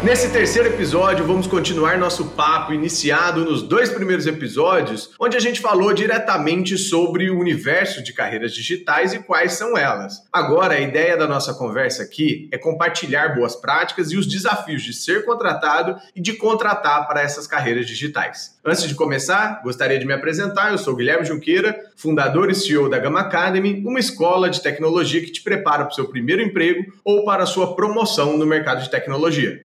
Nesse terceiro episódio, vamos continuar nosso papo iniciado nos dois primeiros episódios, onde a gente falou diretamente sobre o universo de carreiras digitais e quais são elas. Agora, a ideia da nossa conversa aqui é compartilhar boas práticas e os desafios de ser contratado e de contratar para essas carreiras digitais. Antes de começar, gostaria de me apresentar. Eu sou Guilherme Junqueira, fundador e CEO da Gama Academy, uma escola de tecnologia que te prepara para o seu primeiro emprego ou para a sua promoção no mercado de tecnologia.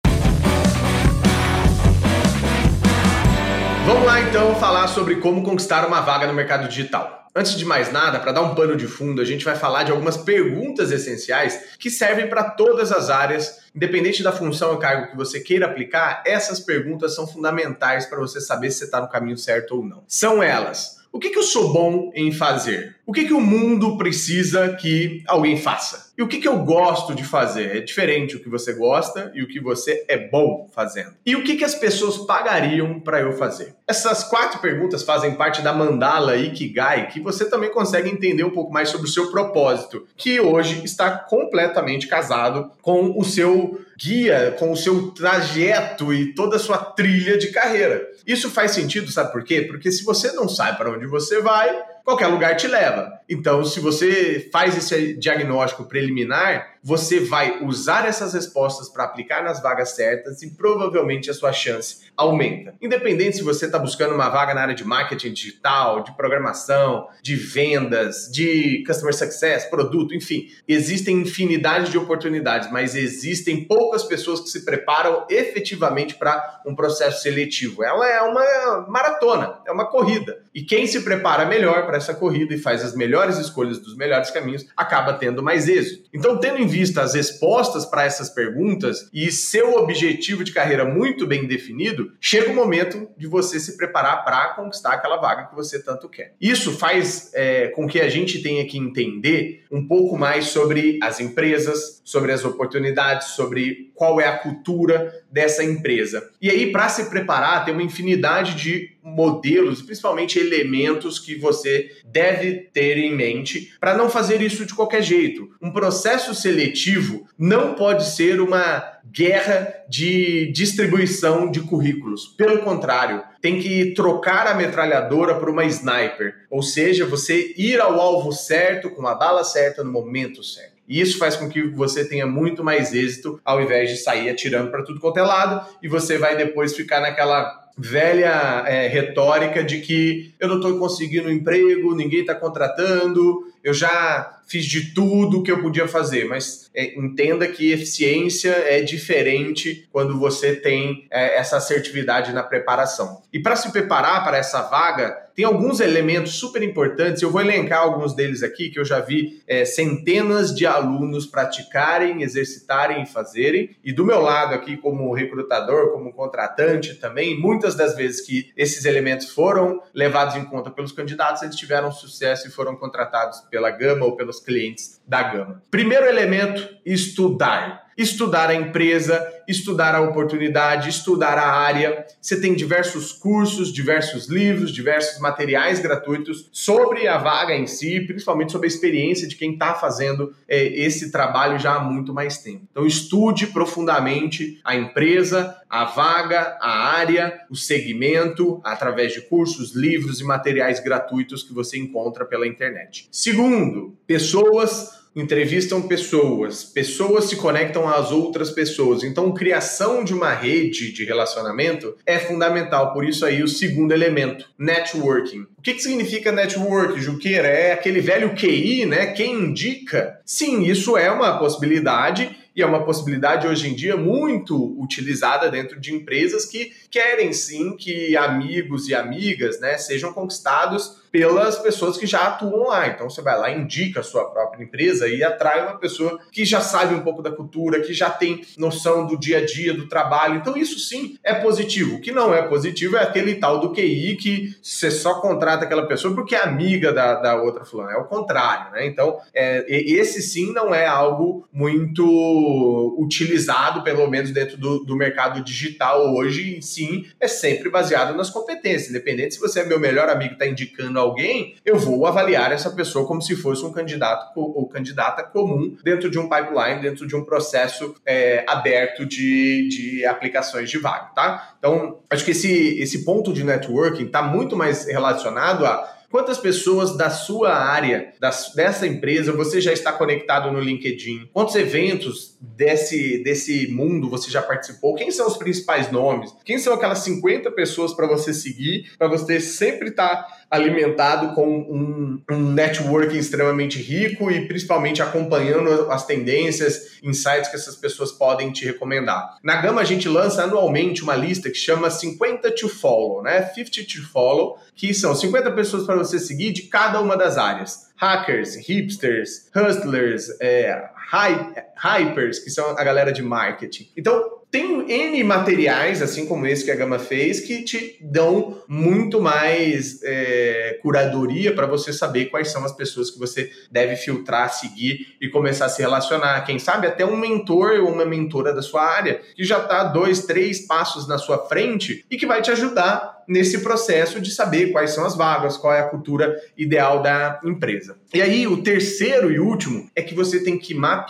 Vamos lá então falar sobre como conquistar uma vaga no mercado digital. Antes de mais nada, para dar um pano de fundo, a gente vai falar de algumas perguntas essenciais que servem para todas as áreas, independente da função ou cargo que você queira aplicar, essas perguntas são fundamentais para você saber se está no caminho certo ou não. São elas: o que, que eu sou bom em fazer? O que, que o mundo precisa que alguém faça? E o que, que eu gosto de fazer? É diferente o que você gosta e o que você é bom fazendo. E o que, que as pessoas pagariam para eu fazer? Essas quatro perguntas fazem parte da mandala Ikigai, que você também consegue entender um pouco mais sobre o seu propósito, que hoje está completamente casado com o seu guia, com o seu trajeto e toda a sua trilha de carreira. Isso faz sentido, sabe por quê? Porque se você não sabe para onde você vai, qualquer lugar te leva. Então, se você faz esse diagnóstico preliminar, você vai usar essas respostas para aplicar nas vagas certas e provavelmente a sua chance aumenta. Independente se você está buscando uma vaga na área de marketing digital, de programação, de vendas, de customer success, produto, enfim, existem infinidade de oportunidades, mas existem poucas pessoas que se preparam efetivamente para um processo seletivo. Ela é uma maratona, é uma corrida. E quem se prepara melhor para essa corrida e faz as melhores escolhas dos melhores caminhos acaba tendo mais êxito. Então, tendo em vista as respostas para essas perguntas e seu objetivo de carreira muito bem definido, chega o momento de você se preparar para conquistar aquela vaga que você tanto quer. Isso faz é, com que a gente tenha que entender um pouco mais sobre as empresas, sobre as oportunidades, sobre qual é a cultura dessa empresa. E aí, para se preparar, tem uma infinidade de modelos, principalmente elementos que você deve ter em mente para não fazer isso de qualquer jeito. Um processo seletivo não pode ser uma guerra de distribuição de currículos. Pelo contrário, tem que trocar a metralhadora por uma sniper, ou seja, você ir ao alvo certo com a bala certa no momento certo. E isso faz com que você tenha muito mais êxito ao invés de sair atirando para tudo quanto é lado e você vai depois ficar naquela velha é, retórica de que eu não estou conseguindo emprego, ninguém está contratando, eu já fiz de tudo que eu podia fazer, mas é, entenda que eficiência é diferente quando você tem é, essa assertividade na preparação. E para se preparar para essa vaga, tem alguns elementos super importantes. Eu vou elencar alguns deles aqui que eu já vi é, centenas de alunos praticarem, exercitarem e fazerem. E do meu lado aqui, como recrutador, como contratante também, muitas das vezes que esses elementos foram levados em conta pelos candidatos, eles tiveram sucesso e foram contratados pela Gama ou pelos clientes da Gama. Primeiro elemento, estudar estudar a empresa, estudar a oportunidade, estudar a área. Você tem diversos cursos, diversos livros, diversos materiais gratuitos sobre a vaga em si, principalmente sobre a experiência de quem está fazendo é, esse trabalho já há muito mais tempo. Então, estude profundamente a empresa, a vaga, a área, o segmento, através de cursos, livros e materiais gratuitos que você encontra pela internet. Segundo, pessoas entrevistam pessoas, pessoas se conectam às outras pessoas. Então, criação de uma rede de relacionamento é fundamental. Por isso aí o segundo elemento, networking. O que, que significa network, Juqueira? É aquele velho QI, né? Quem indica? Sim, isso é uma possibilidade e é uma possibilidade hoje em dia muito utilizada dentro de empresas que querem sim que amigos e amigas né, sejam conquistados pelas pessoas que já atuam lá. Então você vai lá, indica a sua própria empresa e atrai uma pessoa que já sabe um pouco da cultura, que já tem noção do dia a dia, do trabalho. Então isso sim é positivo. O que não é positivo é aquele tal do QI que você só contrata aquela pessoa porque é amiga da, da outra fulana, é o contrário, né? Então, é, esse sim não é algo muito utilizado, pelo menos dentro do, do mercado digital hoje, sim, é sempre baseado nas competências. Independente se você é meu melhor amigo está indicando alguém, eu vou avaliar essa pessoa como se fosse um candidato ou candidata comum dentro de um pipeline, dentro de um processo é, aberto de, de aplicações de vaga, tá? Então, acho que esse, esse ponto de networking está muito mais relacionado a Quantas pessoas da sua área, das, dessa empresa, você já está conectado no LinkedIn? Quantos eventos desse, desse mundo você já participou? Quem são os principais nomes? Quem são aquelas 50 pessoas para você seguir, para você sempre estar tá alimentado com um, um networking extremamente rico e principalmente acompanhando as tendências, insights que essas pessoas podem te recomendar. Na Gama a gente lança anualmente uma lista que chama 50 to follow, né? 50 to follow, que são 50 pessoas para você seguir de cada uma das áreas. Hackers, hipsters, hustlers, é, hypers, que são a galera de marketing. Então, tem N materiais, assim como esse que a Gama fez, que te dão muito mais é, curadoria para você saber quais são as pessoas que você deve filtrar, seguir e começar a se relacionar. Quem sabe até um mentor ou uma mentora da sua área que já está dois, três passos na sua frente e que vai te ajudar nesse processo de saber quais são as vagas, qual é a cultura ideal da empresa. E aí, o terceiro e último é que você tem que mapear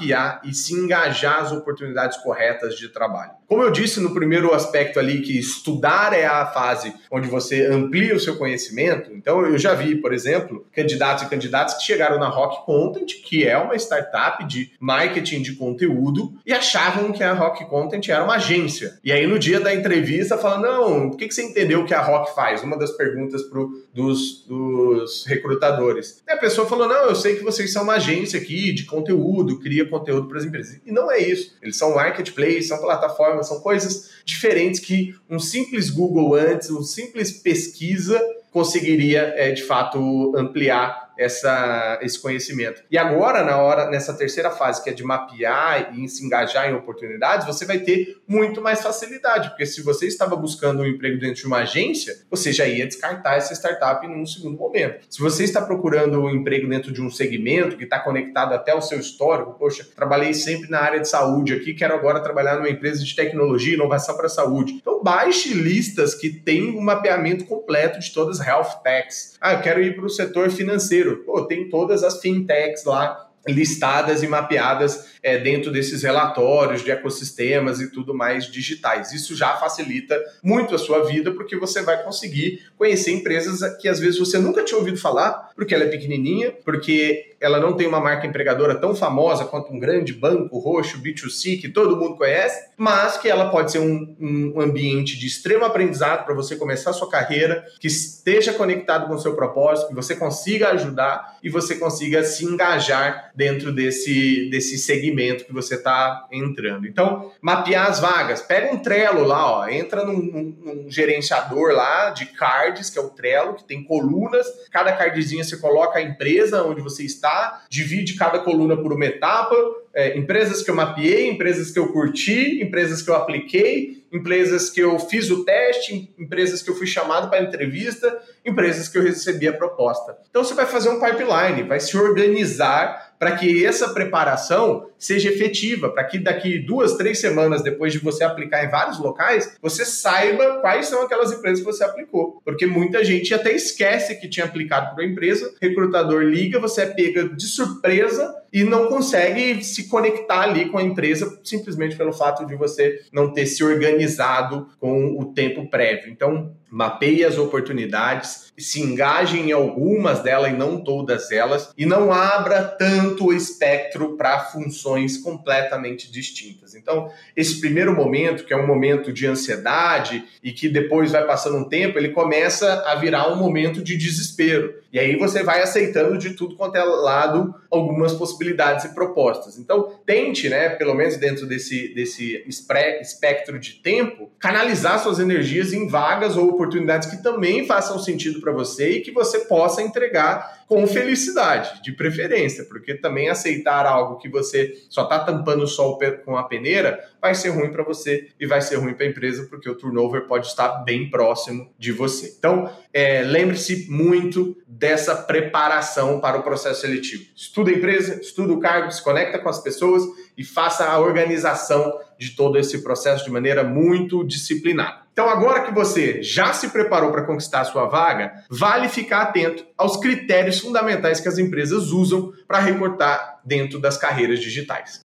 e se engajar as oportunidades corretas de trabalho. Como eu disse no primeiro aspecto ali, que estudar é a fase onde você amplia o seu conhecimento, então eu já vi, por exemplo, candidatos e candidatas que chegaram na Rock Content, que é uma startup de marketing de conteúdo, e achavam que a Rock Content era uma agência. E aí, no dia da entrevista, falam: não, por que você entendeu que a Rock faz? Uma das perguntas pro, dos, dos recrutadores. E a pessoa falou: não, eu sei que vocês são uma agência aqui de conteúdo, cria conteúdo para as empresas. E não é isso. Eles são marketplace, são plataformas, são coisas diferentes que um simples Google antes, um simples pesquisa conseguiria, é, de fato, ampliar essa, esse conhecimento. E agora, na hora, nessa terceira fase, que é de mapear e se engajar em oportunidades, você vai ter muito mais facilidade, porque se você estava buscando um emprego dentro de uma agência, você já ia descartar essa startup num segundo momento. Se você está procurando um emprego dentro de um segmento que está conectado até o seu histórico, poxa, trabalhei sempre na área de saúde aqui, quero agora trabalhar numa empresa de tecnologia e inovação para a saúde. Então, baixe listas que têm um mapeamento completo de todas as health techs. Ah, eu quero ir para o setor financeiro Pô, tem todas as fintechs lá listadas e mapeadas é, dentro desses relatórios de ecossistemas e tudo mais digitais. Isso já facilita muito a sua vida, porque você vai conseguir conhecer empresas que às vezes você nunca tinha ouvido falar, porque ela é pequenininha, porque ela não tem uma marca empregadora tão famosa quanto um grande banco roxo B2C que todo mundo conhece, mas que ela pode ser um, um ambiente de extremo aprendizado para você começar a sua carreira, que esteja conectado com o seu propósito, que você consiga ajudar e você consiga se engajar dentro desse, desse segmento que você está entrando. Então, mapear as vagas. Pega um Trello lá, ó, entra num, num, num gerenciador lá de cards, que é o Trello, que tem colunas. Cada cardzinha você coloca a empresa onde você está, divide cada coluna por uma etapa, é, empresas que eu mapeei, empresas que eu curti, empresas que eu apliquei, empresas que eu fiz o teste, empresas que eu fui chamado para entrevista, empresas que eu recebi a proposta. Então você vai fazer um pipeline, vai se organizar para que essa preparação seja efetiva, para que daqui duas, três semanas depois de você aplicar em vários locais, você saiba quais são aquelas empresas que você aplicou. Porque muita gente até esquece que tinha aplicado para uma empresa, recrutador liga, você é pega de surpresa e não consegue se conectar ali com a empresa simplesmente pelo fato de você não ter se organizado com o tempo prévio. Então, mapeie as oportunidades, se engaje em algumas delas e não todas elas, e não abra tanto o espectro para funções completamente distintas. Então, esse primeiro momento, que é um momento de ansiedade e que depois vai passando um tempo, ele começa a virar um momento de desespero. E aí você vai aceitando de tudo quanto é lado algumas possibilidades e propostas. Então, tente, né, pelo menos dentro desse, desse espectro de tempo, canalizar suas energias em vagas ou oportunidades que também façam sentido para você e que você possa entregar com felicidade, de preferência, porque também aceitar algo que você só está tampando o sol com a peneira vai ser ruim para você e vai ser ruim para a empresa, porque o turnover pode estar bem próximo de você. Então, é, lembre-se muito dessa preparação para o processo seletivo. Estuda a empresa, estuda o cargo, se conecta com as pessoas e faça a organização de todo esse processo de maneira muito disciplinada. Então, agora que você já se preparou para conquistar a sua vaga, vale ficar atento aos critérios fundamentais que as empresas usam para recortar dentro das carreiras digitais.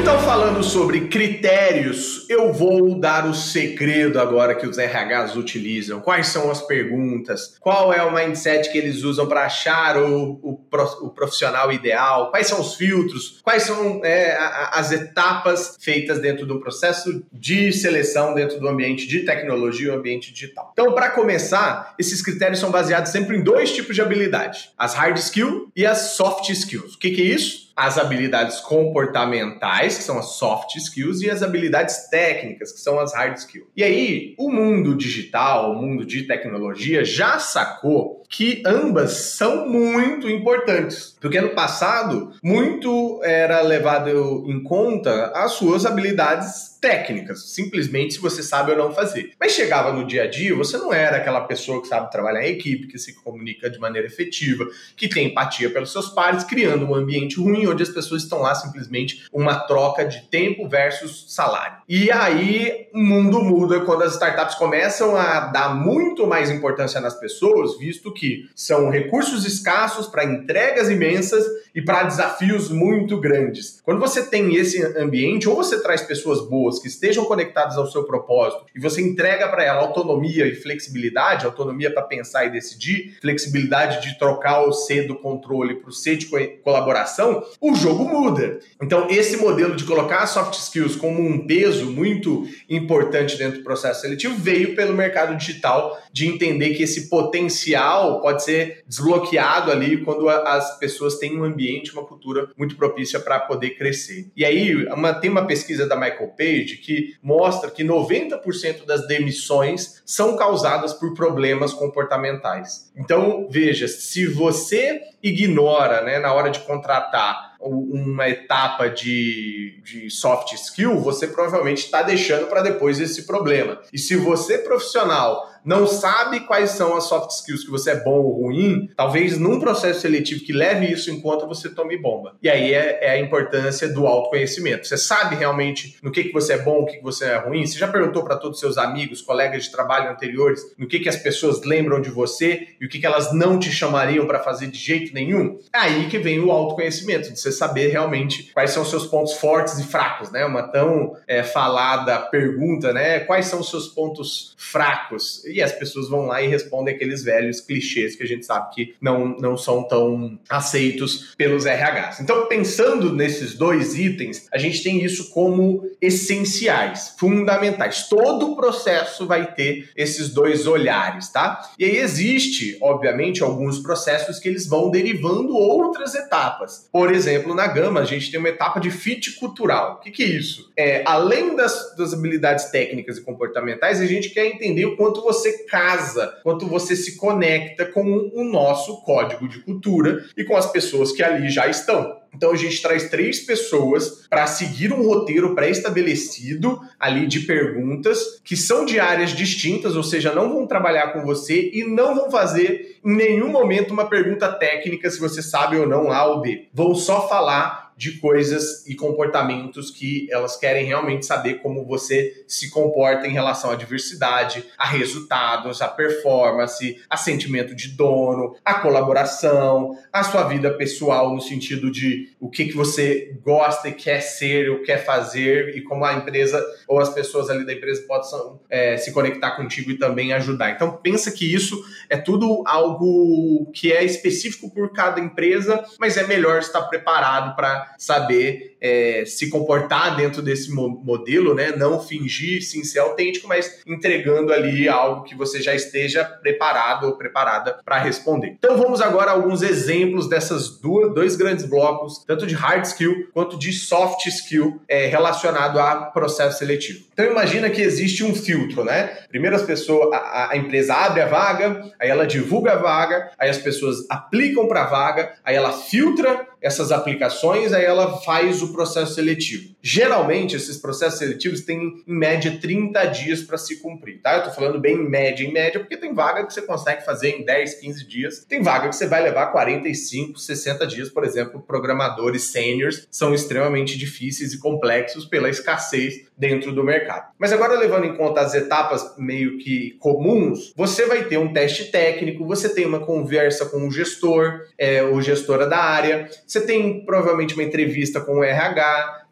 Então, falando sobre critérios, eu vou dar o segredo agora que os RHs utilizam. Quais são as perguntas? Qual é o mindset que eles usam para achar o, o, profissional ideal? Quais são os filtros? Quais são é, as etapas feitas dentro do processo de seleção dentro do ambiente de tecnologia e ambiente digital? Então, para começar, esses critérios são baseados sempre em dois tipos de habilidade: as hard skills e as soft skills. O que, que é isso? As habilidades comportamentais, que são as soft skills, e as habilidades técnicas, que são as hard skills. E aí, o mundo digital, o mundo de tecnologia, já sacou que ambas são muito importantes. Porque no passado, muito era levado em conta as suas habilidades técnicas, simplesmente se você sabe ou não fazer. Mas chegava no dia a dia, você não era aquela pessoa que sabe trabalhar em equipe, que se comunica de maneira efetiva, que tem empatia pelos seus pares, criando um ambiente ruim onde as pessoas estão lá simplesmente uma troca de tempo versus salário. E aí o mundo muda quando as startups começam a dar muito mais importância nas pessoas, visto que são recursos escassos para entregas imensas e para desafios muito grandes. Quando você tem esse ambiente, ou você traz pessoas boas que estejam conectadas ao seu propósito e você entrega para ela autonomia e flexibilidade, autonomia para pensar e decidir, flexibilidade de trocar o C do controle para o C de colaboração, o jogo muda. Então, esse modelo de colocar soft skills como um peso muito importante dentro do processo seletivo veio pelo mercado digital de entender que esse potencial pode ser desbloqueado ali quando as pessoas têm um ambiente, uma cultura muito propícia para poder crescer. E aí, uma, tem uma pesquisa da Michael Page que mostra que 90% das demissões são causadas por problemas comportamentais. Então, veja, se você ignora, né, na hora de contratar uma etapa de, de soft skill, você provavelmente está deixando para depois esse problema. E se você, profissional, não sabe quais são as soft skills que você é bom ou ruim, talvez num processo seletivo que leve isso em conta, você tome bomba. E aí é, é a importância do autoconhecimento. Você sabe realmente no que, que você é bom, o que, que você é ruim? Você já perguntou para todos os seus amigos, colegas de trabalho anteriores, no que, que as pessoas lembram de você e o que, que elas não te chamariam para fazer de jeito nenhum? É aí que vem o autoconhecimento, de você saber realmente quais são os seus pontos fortes e fracos, né? Uma tão é, falada pergunta, né? Quais são os seus pontos fracos? E as pessoas vão lá e respondem aqueles velhos clichês que a gente sabe que não, não são tão aceitos pelos RHs. Então, pensando nesses dois itens, a gente tem isso como essenciais, fundamentais. Todo o processo vai ter esses dois olhares, tá? E aí existe, obviamente, alguns processos que eles vão derivando outras etapas. Por exemplo, na Gama, a gente tem uma etapa de fit cultural. O que, que é isso? É, além das, das habilidades técnicas e comportamentais, a gente quer entender o quanto você você casa, quanto você se conecta com o nosso código de cultura e com as pessoas que ali já estão. Então a gente traz três pessoas para seguir um roteiro pré-estabelecido ali de perguntas que são de áreas distintas, ou seja, não vão trabalhar com você e não vão fazer em nenhum momento uma pergunta técnica se você sabe ou não A ou B. Vão só falar de coisas e comportamentos que elas querem realmente saber como você se comporta em relação à diversidade, a resultados, a performance, a sentimento de dono, a colaboração, a sua vida pessoal no sentido de o que, que você gosta e quer ser, ou quer fazer e como a empresa ou as pessoas ali da empresa possam é, se conectar contigo e também ajudar. Então pensa que isso é tudo algo que é específico por cada empresa, mas é melhor estar preparado para saber é, se comportar dentro desse mo modelo, né? Não fingir sim ser autêntico, mas entregando ali algo que você já esteja preparado ou preparada para responder. Então vamos agora a alguns exemplos dessas duas, dois grandes blocos, tanto de hard skill quanto de soft skill é, relacionado a processo seletivo. Então imagina que existe um filtro, né? Primeiro as pessoas, a, a empresa abre a vaga, aí ela divulga a vaga, aí as pessoas aplicam para a vaga, aí ela filtra essas aplicações, aí ela faz o processo seletivo. Geralmente, esses processos seletivos têm, em média, 30 dias para se cumprir, tá? Eu tô falando bem em média, em média, porque tem vaga que você consegue fazer em 10, 15 dias, tem vaga que você vai levar 45, 60 dias, por exemplo, programadores seniors são extremamente difíceis e complexos pela escassez dentro do mercado. Mas agora, levando em conta as etapas meio que comuns, você vai ter um teste técnico, você tem uma conversa com o gestor, é, ou gestora da área, você tem provavelmente uma entrevista com o RH.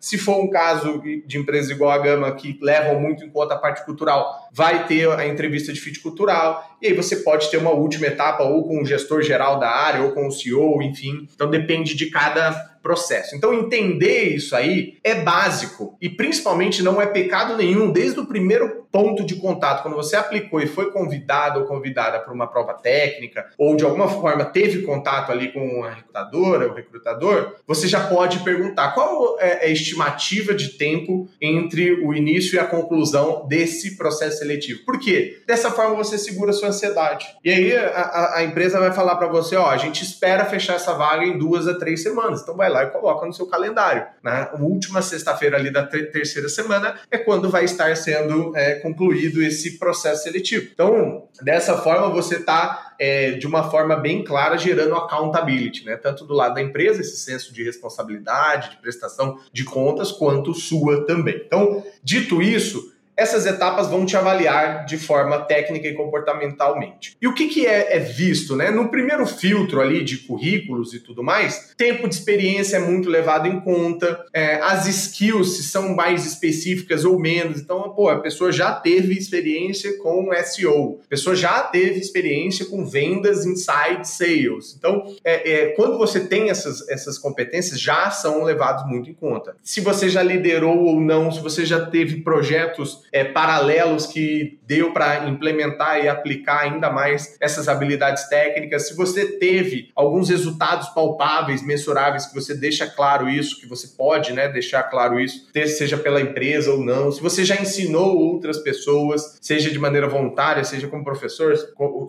Se for um caso de empresas igual a Gama, que levam muito em conta a parte cultural, vai ter a entrevista de fit cultural. E aí você pode ter uma última etapa ou com o gestor geral da área, ou com o CEO, enfim. Então depende de cada processo. Então, entender isso aí é básico e principalmente não é pecado nenhum desde o primeiro ponto de contato, quando você aplicou e foi convidado ou convidada para uma prova técnica ou de alguma forma teve contato ali com a recrutadora, o recrutador, você já pode perguntar qual é a estimativa de tempo entre o início e a conclusão desse processo seletivo. Por quê? Dessa forma você segura a sua ansiedade. E aí a, a empresa vai falar para você, ó, a gente espera fechar essa vaga em duas a três semanas. Então vai lá e coloca no seu calendário. Né? A última sexta-feira ali da terceira semana é quando vai estar sendo é, concluído esse processo seletivo. Então, dessa forma, você está, é, de uma forma bem clara, gerando accountability, né? tanto do lado da empresa, esse senso de responsabilidade, de prestação de contas, quanto sua também. Então, dito isso, essas etapas vão te avaliar de forma técnica e comportamentalmente. E o que, que é, é, visto? Né? No primeiro filtro ali de currículos e tudo mais, tempo de experiência é muito levado em conta, é, as skills se são mais específicas ou menos. Então, pô, a pessoa já teve experiência com SEO, a pessoa já teve experiência com vendas inside sales. Então, é, é, quando você tem essas, essas competências, já são levados muito em conta. Se você já liderou ou não, se você já teve projetos é, paralelos que deu para implementar e aplicar ainda mais essas habilidades técnicas. Se você teve alguns resultados palpáveis, mensuráveis, que você deixa claro isso, que você pode né, deixar claro isso, seja pela empresa ou não. Se você já ensinou outras pessoas, seja de maneira voluntária, seja como professor,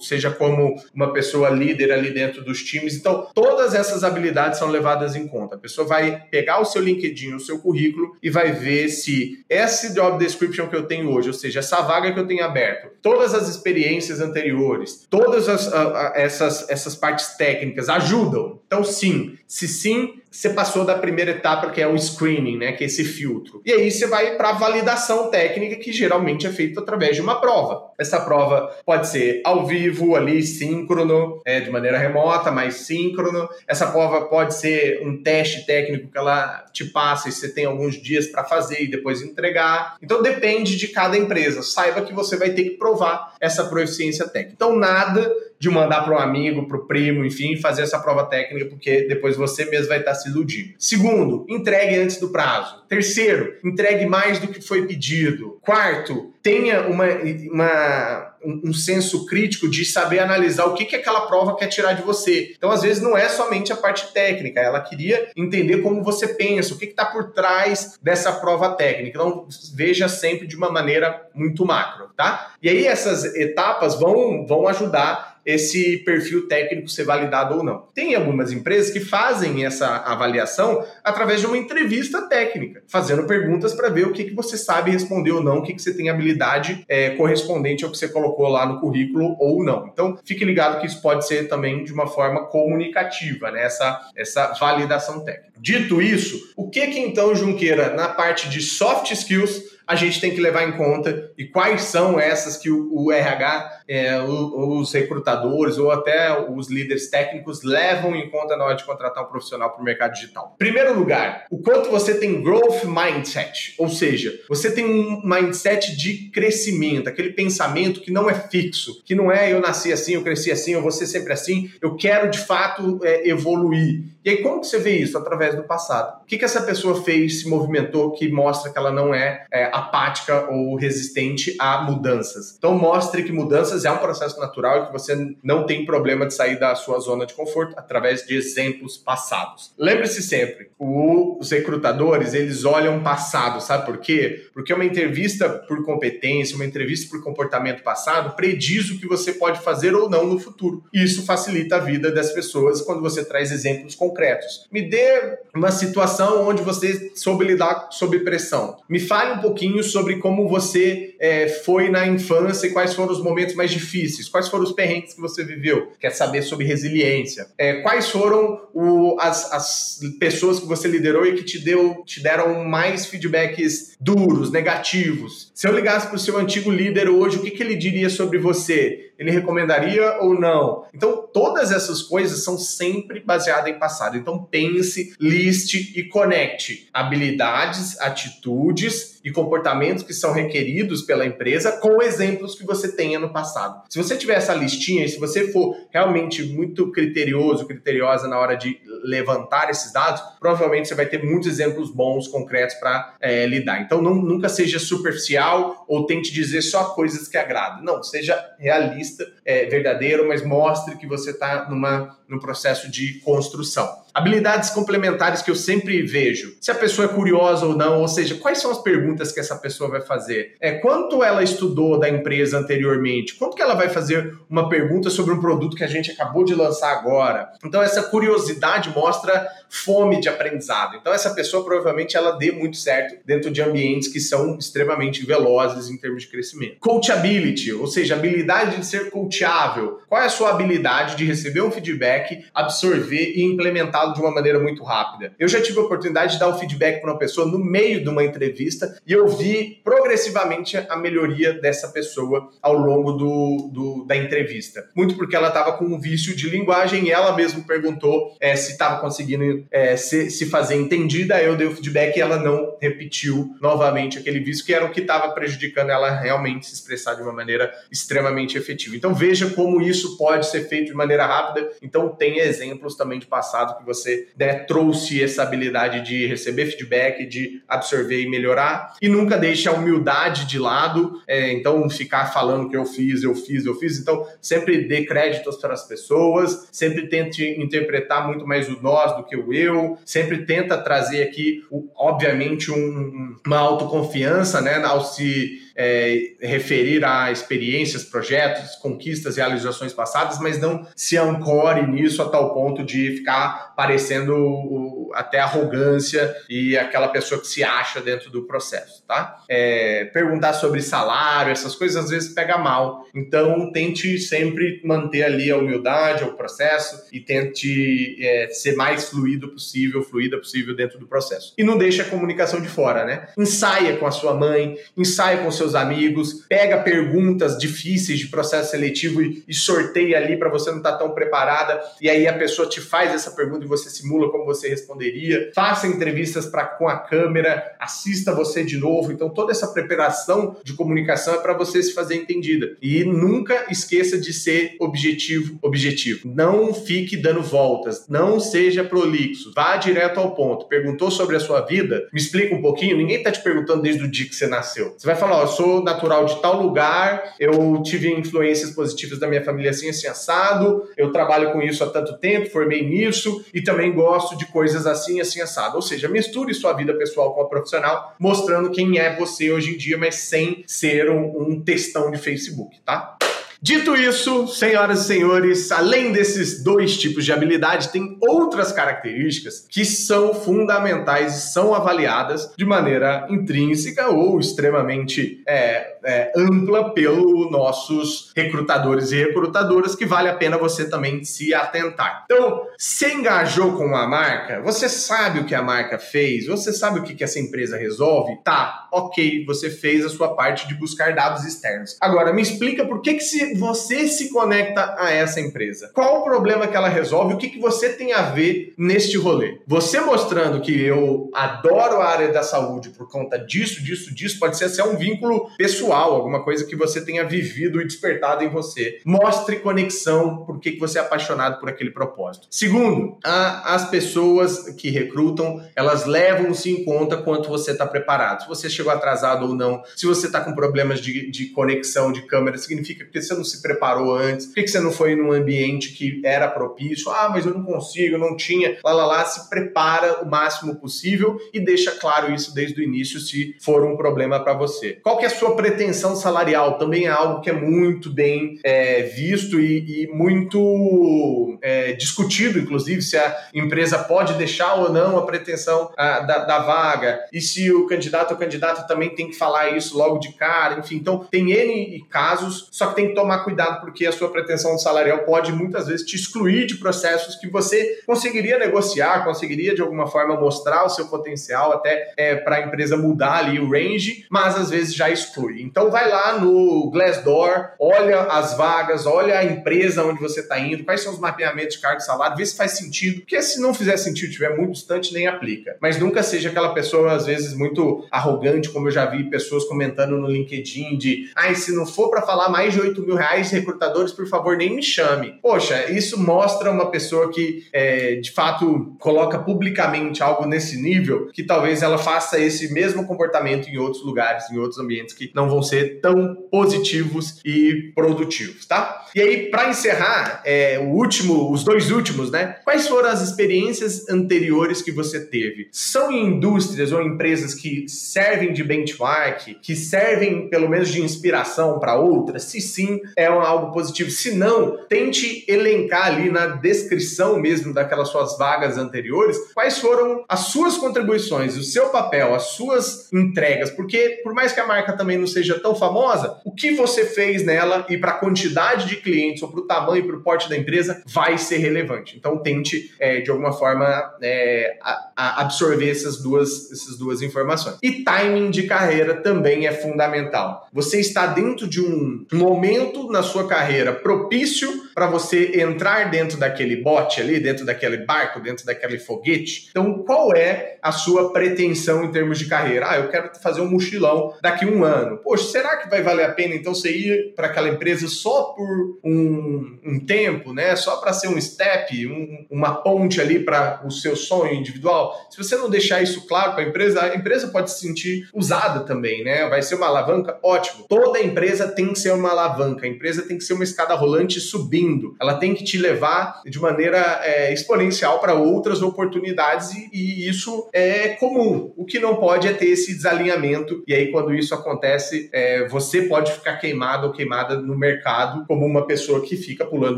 seja como uma pessoa líder ali dentro dos times. Então, todas essas habilidades são levadas em conta. A pessoa vai pegar o seu LinkedIn, o seu currículo e vai ver se esse job description que eu tenho hoje, ou seja, essa vaga que eu tenho aberto, todas as experiências anteriores, todas as, a, a, essas, essas partes técnicas ajudam. Então, sim, se sim, você passou da primeira etapa, que é o screening, né, que é esse filtro. E aí você vai para a validação técnica, que geralmente é feita através de uma prova. Essa prova pode ser ao vivo, ali, síncrono, é, de maneira remota, mas síncrono. Essa prova pode ser um teste técnico que ela te passa e você tem alguns dias para fazer e depois entregar. Então depende de cada empresa. Saiba que você vai ter que provar essa proficiência técnica. Então nada de mandar para um amigo, para o primo, enfim, fazer essa prova técnica, porque depois você mesmo vai estar se iludindo. Segundo, entregue antes do prazo. Terceiro, entregue mais do que foi pedido. Quarto, tenha uma, uma, um senso crítico de saber analisar o que, que aquela prova quer tirar de você. Então, às vezes, não é somente a parte técnica, ela queria entender como você pensa, o que está por trás dessa prova técnica. Então, veja sempre de uma maneira muito macro, tá? E aí, essas etapas vão, vão ajudar esse perfil técnico ser validado ou não. Tem algumas empresas que fazem essa avaliação através de uma entrevista técnica, fazendo perguntas para ver o que, que você sabe responder ou não, o que, que você tem habilidade é, correspondente ao que você colocou lá no currículo ou não. Então, fique ligado que isso pode ser também de uma forma comunicativa, né? essa, essa validação técnica. Dito isso, o que que então, Junqueira, na parte de soft skills, a gente tem que levar em conta e quais são essas que o, o RH, é, os recrutadores ou até os líderes técnicos levam em conta na hora de contratar um profissional para o mercado digital. Primeiro lugar, o quanto você tem growth mindset, ou seja, você tem um mindset de crescimento, aquele pensamento que não é fixo, que não é eu nasci assim, eu cresci assim, eu vou ser sempre assim, eu quero de fato é, evoluir. E aí como que você vê isso? Através do passado. Que, que essa pessoa fez, se movimentou, que mostra que ela não é, é apática ou resistente a mudanças. Então mostre que mudanças é um processo natural e que você não tem problema de sair da sua zona de conforto através de exemplos passados. Lembre-se sempre, os recrutadores, eles olham o passado, sabe por quê? Porque uma entrevista por competência, uma entrevista por comportamento passado prediz o que você pode fazer ou não no futuro. E isso facilita a vida das pessoas quando você traz exemplos concretos. Me dê uma situação onde você soube lidar sob pressão. Me fale um pouquinho sobre como você é, foi na infância e quais foram os momentos mais difíceis, quais foram os perrengues que você viveu. Quer saber sobre resiliência? É, quais foram o, as, as pessoas que você liderou e que te, deu, te deram mais feedbacks duros, negativos? Se eu ligasse para o seu antigo líder hoje, o que, que ele diria sobre você? ele recomendaria ou não? Então, todas essas coisas são sempre baseadas em passado. Então, pense, liste e conecte habilidades, atitudes e comportamentos que são requeridos pela empresa com exemplos que você tenha no passado. Se você tiver essa listinha e se você for realmente muito criterioso, criteriosa na hora de levantar esses dados, provavelmente você vai ter muitos exemplos bons, concretos para é, lidar. Então, não, nunca seja superficial ou tente dizer só coisas que agradam. Não, seja realista, é, verdadeiro, mas mostre que você está num processo de construção. Habilidades complementares que eu sempre vejo. Se a pessoa é curiosa ou não, ou seja, quais são as perguntas que essa pessoa vai fazer? É quanto ela estudou da empresa anteriormente? Quanto que ela vai fazer uma pergunta sobre um produto que a gente acabou de lançar agora? Então essa curiosidade mostra fome de aprendizado. Então essa pessoa provavelmente ela dê muito certo dentro de ambientes que são extremamente velozes em termos de crescimento. Coachability, ou seja, habilidade de ser coachável. Qual é a sua habilidade de receber um feedback, absorver e implementar de uma maneira muito rápida. Eu já tive a oportunidade de dar um feedback para uma pessoa no meio de uma entrevista e eu vi progressivamente a melhoria dessa pessoa ao longo do, do da entrevista. Muito porque ela estava com um vício de linguagem e ela mesma perguntou é, se estava conseguindo é, se, se fazer entendida. Eu dei o feedback e ela não repetiu novamente aquele vício que era o que estava prejudicando ela realmente se expressar de uma maneira extremamente efetiva. Então veja como isso pode ser feito de maneira rápida. Então tem exemplos também de passado que você né, trouxe essa habilidade de receber feedback, de absorver e melhorar. E nunca deixe a humildade de lado, é, então ficar falando que eu fiz, eu fiz, eu fiz. Então sempre dê créditos para as pessoas, sempre tente interpretar muito mais o nós do que o eu, sempre tenta trazer aqui, obviamente, um, uma autoconfiança, né, ao se é, referir a experiências, projetos, conquistas, realizações passadas, mas não se ancore nisso a tal ponto de ficar parecendo até arrogância e aquela pessoa que se acha dentro do processo, tá? É, perguntar sobre salário, essas coisas às vezes pega mal. Então tente sempre manter ali a humildade, o processo e tente é, ser mais fluido possível, fluida possível dentro do processo. E não deixe a comunicação de fora, né? Ensaia com a sua mãe, ensaia com seus seus amigos, pega perguntas difíceis de processo seletivo e, e sorteia ali para você não estar tá tão preparada, e aí a pessoa te faz essa pergunta e você simula como você responderia. Faça entrevistas pra, com a câmera, assista você de novo. Então, toda essa preparação de comunicação é para você se fazer entendida. E nunca esqueça de ser objetivo, objetivo. Não fique dando voltas, não seja prolixo, vá direto ao ponto. Perguntou sobre a sua vida, me explica um pouquinho. Ninguém está te perguntando desde o dia que você nasceu. Você vai falar, ó, sou natural de tal lugar, eu tive influências positivas da minha família assim, assim, assado, eu trabalho com isso há tanto tempo, formei nisso e também gosto de coisas assim, assim, assado. Ou seja, misture sua vida pessoal com a profissional, mostrando quem é você hoje em dia, mas sem ser um, um textão de Facebook, tá? Dito isso, senhoras e senhores, além desses dois tipos de habilidade, tem outras características que são fundamentais e são avaliadas de maneira intrínseca ou extremamente é, é, ampla pelos nossos recrutadores e recrutadoras, que vale a pena você também se atentar. Então, se engajou com a marca, você sabe o que a marca fez, você sabe o que, que essa empresa resolve? Tá, ok, você fez a sua parte de buscar dados externos. Agora, me explica por que, que se você, se conecta a essa empresa. Qual o problema que ela resolve? O que, que você tem a ver neste rolê? Você mostrando que eu adoro a área da saúde por conta disso, disso, disso, pode ser até um vínculo pessoal, alguma coisa que você tenha vivido e despertado em você. Mostre conexão, por que você é apaixonado por aquele propósito. Segundo, a, as pessoas que recrutam, elas levam-se em conta quanto você está preparado. Se você chegou atrasado ou não, se você está com problemas de, de conexão de câmera, significa que você não se preparou antes, por que você não foi num ambiente que era propício, ah, mas eu não consigo, eu não tinha, lá, lá, lá, se prepara o máximo possível e deixa claro isso desde o início se for um problema para você. Qual que é a sua pretensão salarial? Também é algo que é muito bem é, visto e, e muito é, discutido, inclusive, se a empresa pode deixar ou não a pretensão a, da, da vaga e se o candidato ou candidata também tem que falar isso logo de cara, enfim. Então, tem N casos, só que tem que tomar cuidado porque a sua pretensão salarial pode muitas vezes te excluir de processos que você conseguiria negociar, conseguiria de alguma forma mostrar o seu potencial até é, para a empresa mudar ali o range, mas às vezes já exclui. Então, vai lá no Glassdoor, olha as vagas, olha a empresa onde você está indo, quais são os mapeamentos de cargo e salário, vê se faz sentido, porque se não fizer sentido, tiver muito distante, nem aplica. Mas nunca seja aquela pessoa, às vezes, muito arrogante, como eu já vi pessoas comentando no LinkedIn de, ai, ah, se não for para falar mais de 8 mil reais, recrutadores, por favor, nem me chame. Poxa, isso mostra uma pessoa que, é, de fato, coloca publicamente algo nesse nível, que talvez ela faça esse mesmo comportamento em outros lugares, em outros ambientes que não vão ser tão positivos e produtivos, tá? E aí, para encerrar, é, o último, os dois últimos, né? Quais foram as experiências anteriores que você teve? São em indústrias ou empresas que servem de benchmark, que servem pelo menos de inspiração para outras? Se sim, é algo positivo. Se não, tente elencar ali na descrição mesmo daquelas suas vagas anteriores quais foram as suas contribuições, o seu papel, as suas entregas, porque por mais que a marca também não seja tão famosa, o que você fez nela e para a quantidade de clientes ou para o tamanho e para o porte da empresa vai ser relevante. Então tente é, de alguma forma é, a, a absorver essas duas, essas duas informações. E timing de carreira também é fundamental. Você está dentro de um momento na sua carreira propício para você entrar dentro daquele bote ali, dentro daquele barco, dentro daquele foguete. Então, qual é a sua pretensão em termos de carreira? Ah, eu quero fazer um mochilão daqui a um ano. Poxa, será que vai valer a pena então você ir para aquela empresa só por um, um tempo, né? Só para ser um step, um, uma ponte ali para o seu sonho individual? Se você não deixar isso claro para a empresa, a empresa pode se sentir usada também, né? Vai ser uma alavanca? Ótimo. Toda empresa tem que ser uma alavanca, a empresa tem que ser uma escada rolante subindo. Ela tem que te levar de maneira é, exponencial para outras oportunidades e, e, isso é comum. O que não pode é ter esse desalinhamento e aí quando isso acontece, é, você pode ficar queimado ou queimada no mercado como uma pessoa que fica pulando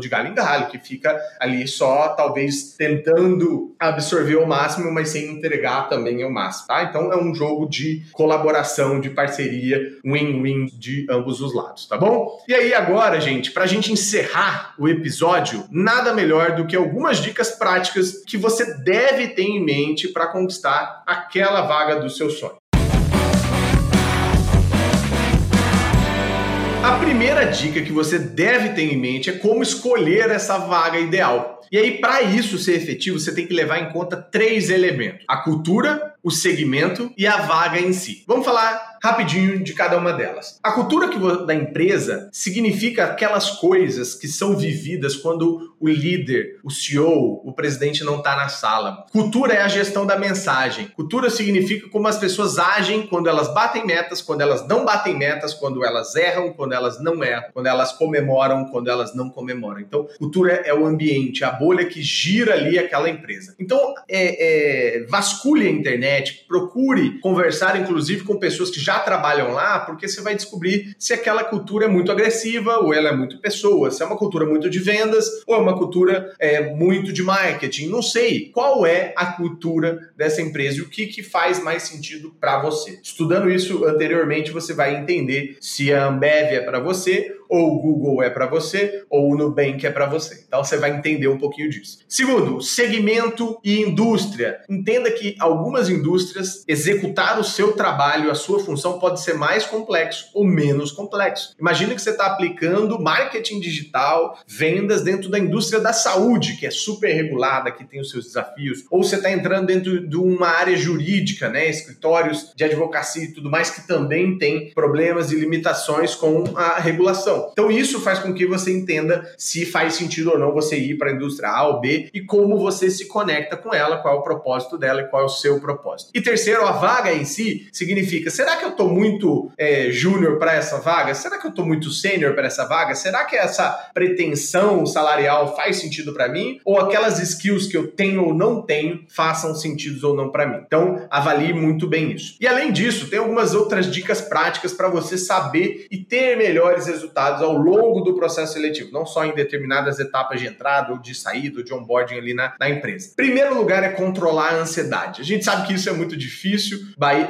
de galho em galho, que fica ali só talvez tentando absorver o máximo, mas sem entregar também o máximo, tá? Então é um jogo de colaboração, de parceria, win-win de ambos os lados, tá bom? E aí agora, gente, pra gente encerrar o episódio, nada melhor do que algumas dicas práticas que você deve ter em mente para conquistar aquela vaga do seu sonho. A primeira dica que você deve ter em mente é como escolher essa vaga ideal. E aí, para isso ser efetivo, você tem que levar em conta três elementos: a cultura, o segmento e a vaga em si. Vamos falar rapidinho de cada uma delas. A cultura que, da empresa significa aquelas coisas que são vividas quando o líder, o CEO, o presidente não está na sala. Cultura é a gestão da mensagem. Cultura significa como as pessoas agem quando elas batem metas, quando elas não batem metas, quando elas erram, quando elas não erram, quando elas comemoram, quando elas não comemoram. Então, cultura é o ambiente, a bolha que gira ali aquela empresa. Então, é, é, vasculhe a internet, procure conversar, inclusive, com pessoas que já já trabalham lá, porque você vai descobrir se aquela cultura é muito agressiva ou ela é muito pessoa, se é uma cultura muito de vendas ou é uma cultura é, muito de marketing. Não sei qual é a cultura dessa empresa e o que, que faz mais sentido para você. Estudando isso anteriormente, você vai entender se a Ambev é para você ou o Google é para você, ou o Nubank é para você. Então você vai entender um pouquinho disso. Segundo, segmento e indústria. Entenda que algumas indústrias executar o seu trabalho, a sua função pode ser mais complexo ou menos complexo. Imagina que você está aplicando marketing digital, vendas dentro da indústria da saúde, que é super regulada, que tem os seus desafios, ou você está entrando dentro de uma área jurídica, né, escritórios de advocacia e tudo mais que também tem problemas e limitações com a regulação. Então isso faz com que você entenda se faz sentido ou não você ir para a indústria A ou B e como você se conecta com ela, qual é o propósito dela e qual é o seu propósito. E terceiro, a vaga em si significa: será que eu estou muito é, júnior para essa vaga? Será que eu estou muito sênior para essa vaga? Será que essa pretensão salarial faz sentido para mim? Ou aquelas skills que eu tenho ou não tenho façam sentido ou não para mim? Então, avalie muito bem isso. E além disso, tem algumas outras dicas práticas para você saber e ter melhores resultados ao longo do processo seletivo, não só em determinadas etapas de entrada ou de saída ou de onboarding ali na, na empresa. Primeiro lugar é controlar a ansiedade. A gente sabe que isso é muito difícil.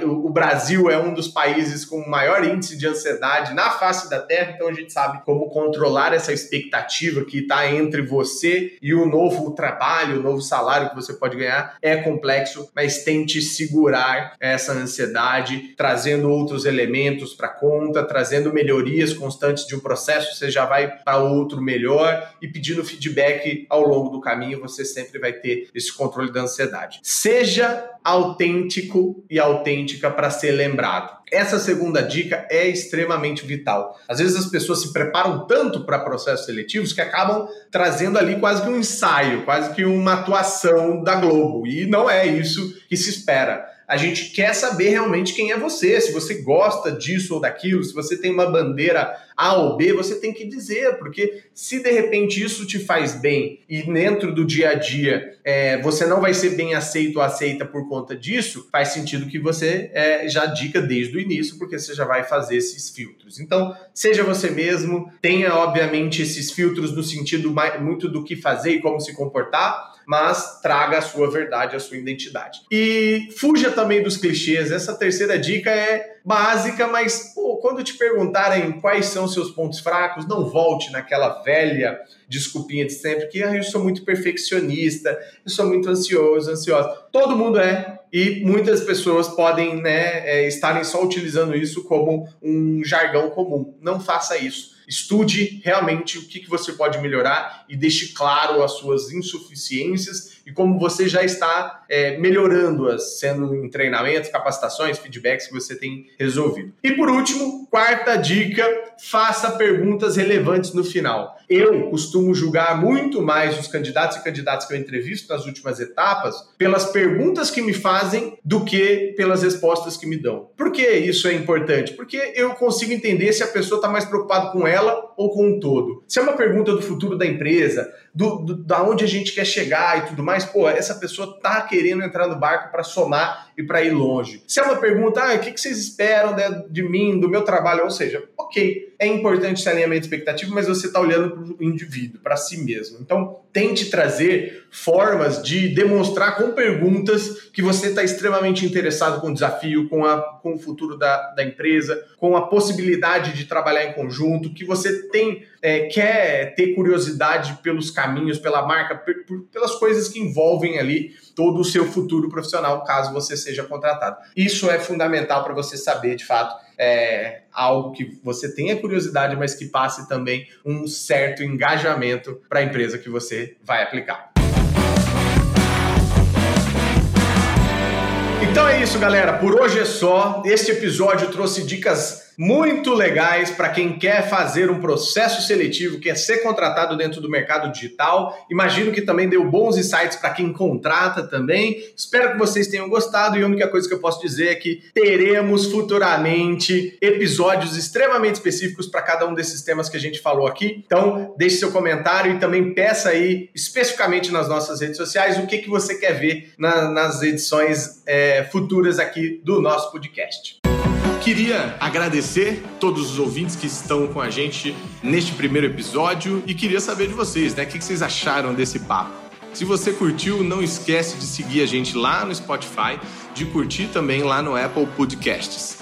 O Brasil é um dos países com maior índice de ansiedade na face da Terra, então a gente sabe como controlar essa expectativa que está entre você e o novo trabalho, o novo salário que você pode ganhar. É complexo, mas tente segurar essa ansiedade, trazendo outros elementos para conta, trazendo melhorias constantes de um processo, você já vai para outro melhor e pedindo feedback ao longo do caminho, você sempre vai ter esse controle da ansiedade. Seja autêntico e autêntica para ser lembrado. Essa segunda dica é extremamente vital. Às vezes as pessoas se preparam tanto para processos seletivos que acabam trazendo ali quase que um ensaio, quase que uma atuação da Globo. E não é isso que se espera. A gente quer saber realmente quem é você, se você gosta disso ou daquilo, se você tem uma bandeira A ou B, você tem que dizer, porque se de repente isso te faz bem e dentro do dia a dia é, você não vai ser bem aceito ou aceita por conta disso, faz sentido que você é, já diga desde o início, porque você já vai fazer esses filtros. Então, seja você mesmo, tenha obviamente esses filtros no sentido muito do que fazer e como se comportar mas traga a sua verdade, a sua identidade. E fuja também dos clichês. Essa terceira dica é básica, mas pô, quando te perguntarem quais são seus pontos fracos, não volte naquela velha desculpinha de sempre que ah, eu sou muito perfeccionista, eu sou muito ansioso, ansiosa. Todo mundo é, e muitas pessoas podem né, é, estarem só utilizando isso como um jargão comum. Não faça isso Estude realmente o que, que você pode melhorar e deixe claro as suas insuficiências e como você já está é, melhorando-as, sendo em treinamentos, capacitações, feedbacks que você tem resolvido. E por último, quarta dica: faça perguntas relevantes no final. Eu costumo julgar muito mais os candidatos e candidatas que eu entrevisto nas últimas etapas pelas perguntas que me fazem do que pelas respostas que me dão. Por que isso é importante? Porque eu consigo entender se a pessoa está mais preocupada com ela ou com o todo. Se é uma pergunta do futuro da empresa, do, do, da onde a gente quer chegar e tudo mais, pô, essa pessoa tá querendo entrar no barco para somar e para ir longe. Se é uma pergunta, ah, o que, vocês esperam de, de, mim, do meu trabalho? Ou seja, ok, é importante esse alinhamento expectativo, mas você está olhando para o indivíduo, para si mesmo. Então, tente trazer formas de demonstrar com perguntas que você está extremamente interessado com o desafio, com, a, com o futuro da, da empresa, com a possibilidade de trabalhar em conjunto, que você tem é, quer ter curiosidade pelos caminhos, pela marca, pelas coisas que envolvem ali todo o seu futuro profissional, caso você seja contratado. Isso é fundamental para você saber, de fato, é, algo que você tenha curiosidade, mas que passe também um certo engajamento para a empresa que você vai aplicar. Então é isso, galera. Por hoje é só. Este episódio trouxe dicas muito legais para quem quer fazer um processo seletivo, quer ser contratado dentro do mercado digital. Imagino que também deu bons insights para quem contrata também. Espero que vocês tenham gostado e a única coisa que eu posso dizer é que teremos futuramente episódios extremamente específicos para cada um desses temas que a gente falou aqui. Então, deixe seu comentário e também peça aí especificamente nas nossas redes sociais o que, que você quer ver na, nas edições é, futuras aqui do nosso podcast. Queria agradecer todos os ouvintes que estão com a gente neste primeiro episódio e queria saber de vocês, né? O que vocês acharam desse papo? Se você curtiu, não esquece de seguir a gente lá no Spotify, de curtir também lá no Apple Podcasts.